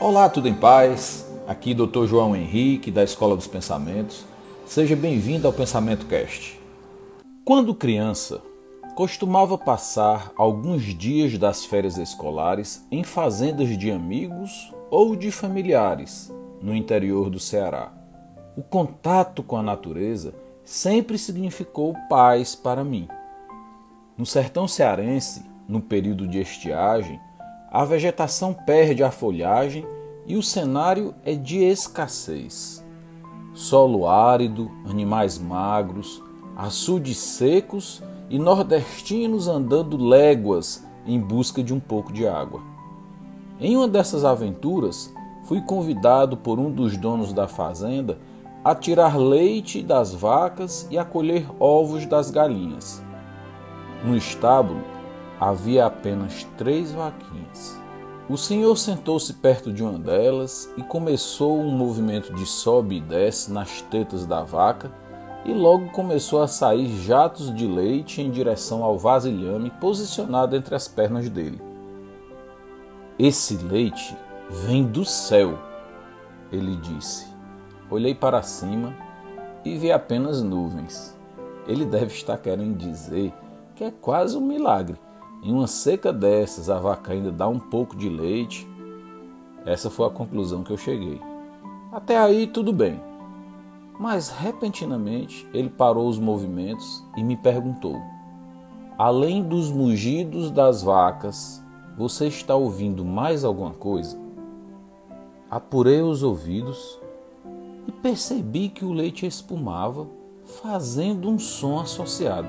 Olá, tudo em paz? Aqui Dr. João Henrique, da Escola dos Pensamentos. Seja bem-vindo ao Pensamento Cast. Quando criança, costumava passar alguns dias das férias escolares em fazendas de amigos ou de familiares no interior do Ceará. O contato com a natureza sempre significou paz para mim. No sertão cearense, no período de estiagem, a vegetação perde a folhagem e o cenário é de escassez. Solo árido, animais magros, açudes secos e nordestinos andando léguas em busca de um pouco de água. Em uma dessas aventuras, fui convidado por um dos donos da fazenda a tirar leite das vacas e a colher ovos das galinhas. No estábulo havia apenas três vaquinhas. O senhor sentou-se perto de uma delas e começou um movimento de sobe e desce nas tetas da vaca, e logo começou a sair jatos de leite em direção ao vasilhame posicionado entre as pernas dele. Esse leite vem do céu, ele disse. Olhei para cima e vi apenas nuvens. Ele deve estar querendo dizer que é quase um milagre. Em uma seca dessas, a vaca ainda dá um pouco de leite. Essa foi a conclusão que eu cheguei. Até aí, tudo bem. Mas repentinamente ele parou os movimentos e me perguntou: Além dos mugidos das vacas, você está ouvindo mais alguma coisa? Apurei os ouvidos e percebi que o leite espumava, fazendo um som associado.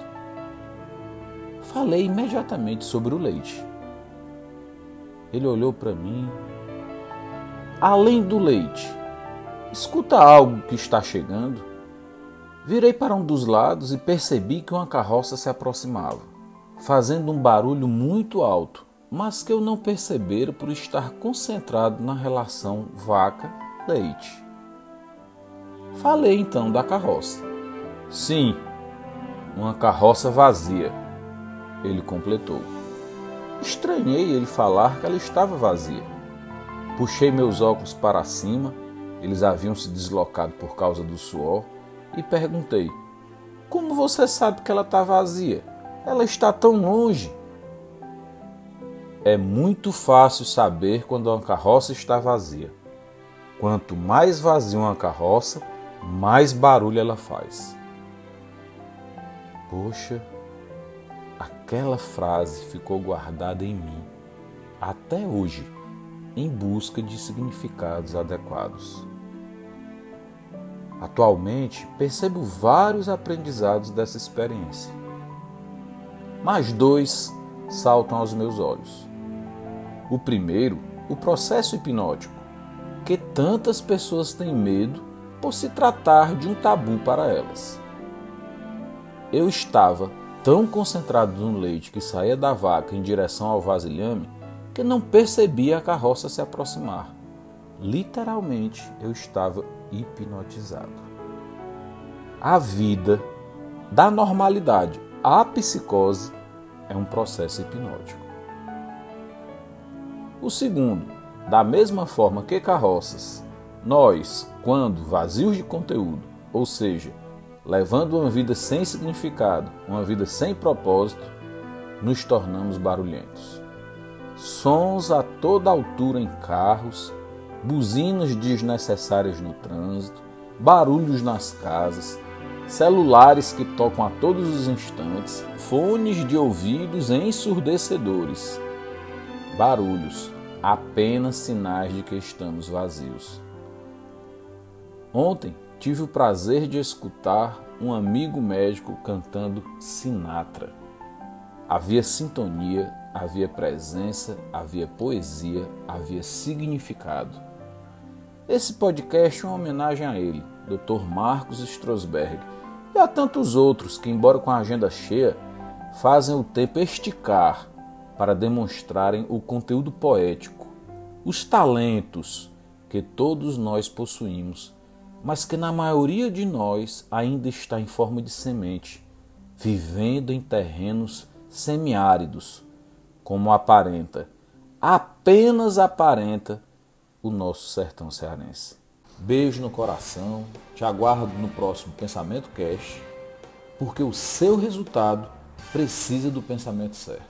Falei imediatamente sobre o leite. Ele olhou para mim. Além do leite, escuta algo que está chegando. Virei para um dos lados e percebi que uma carroça se aproximava, fazendo um barulho muito alto, mas que eu não percebera por estar concentrado na relação vaca-leite. Falei então da carroça. Sim, uma carroça vazia, ele completou. Estranhei ele falar que ela estava vazia. Puxei meus óculos para cima, eles haviam se deslocado por causa do suor, e perguntei: Como você sabe que ela está vazia? Ela está tão longe. É muito fácil saber quando uma carroça está vazia. Quanto mais vazia uma carroça, mais barulho ela faz. Poxa, aquela frase ficou guardada em mim até hoje, em busca de significados adequados. Atualmente, percebo vários aprendizados dessa experiência. Mas dois saltam aos meus olhos. O primeiro, o processo hipnótico, que tantas pessoas têm medo por se tratar de um tabu para elas. Eu estava tão concentrado no leite que saía da vaca em direção ao vasilhame que não percebia a carroça se aproximar. Literalmente, eu estava hipnotizado. A vida da normalidade à psicose é um processo hipnótico. O segundo, da mesma forma que carroças nós, quando vazios de conteúdo, ou seja, levando uma vida sem significado, uma vida sem propósito, nos tornamos barulhentos. Sons a toda altura em carros, buzinas desnecessárias no trânsito, barulhos nas casas, celulares que tocam a todos os instantes, fones de ouvidos ensurdecedores. Barulhos, apenas sinais de que estamos vazios. Ontem tive o prazer de escutar um amigo médico cantando Sinatra. Havia sintonia, havia presença, havia poesia, havia significado. Esse podcast é uma homenagem a ele, Dr. Marcos Strosberg, e a tantos outros que, embora com a agenda cheia, fazem o tempo esticar para demonstrarem o conteúdo poético, os talentos que todos nós possuímos mas que na maioria de nós ainda está em forma de semente, vivendo em terrenos semiáridos, como aparenta, apenas aparenta o nosso sertão cearense. Beijo no coração, te aguardo no próximo Pensamento Cast, porque o seu resultado precisa do pensamento certo.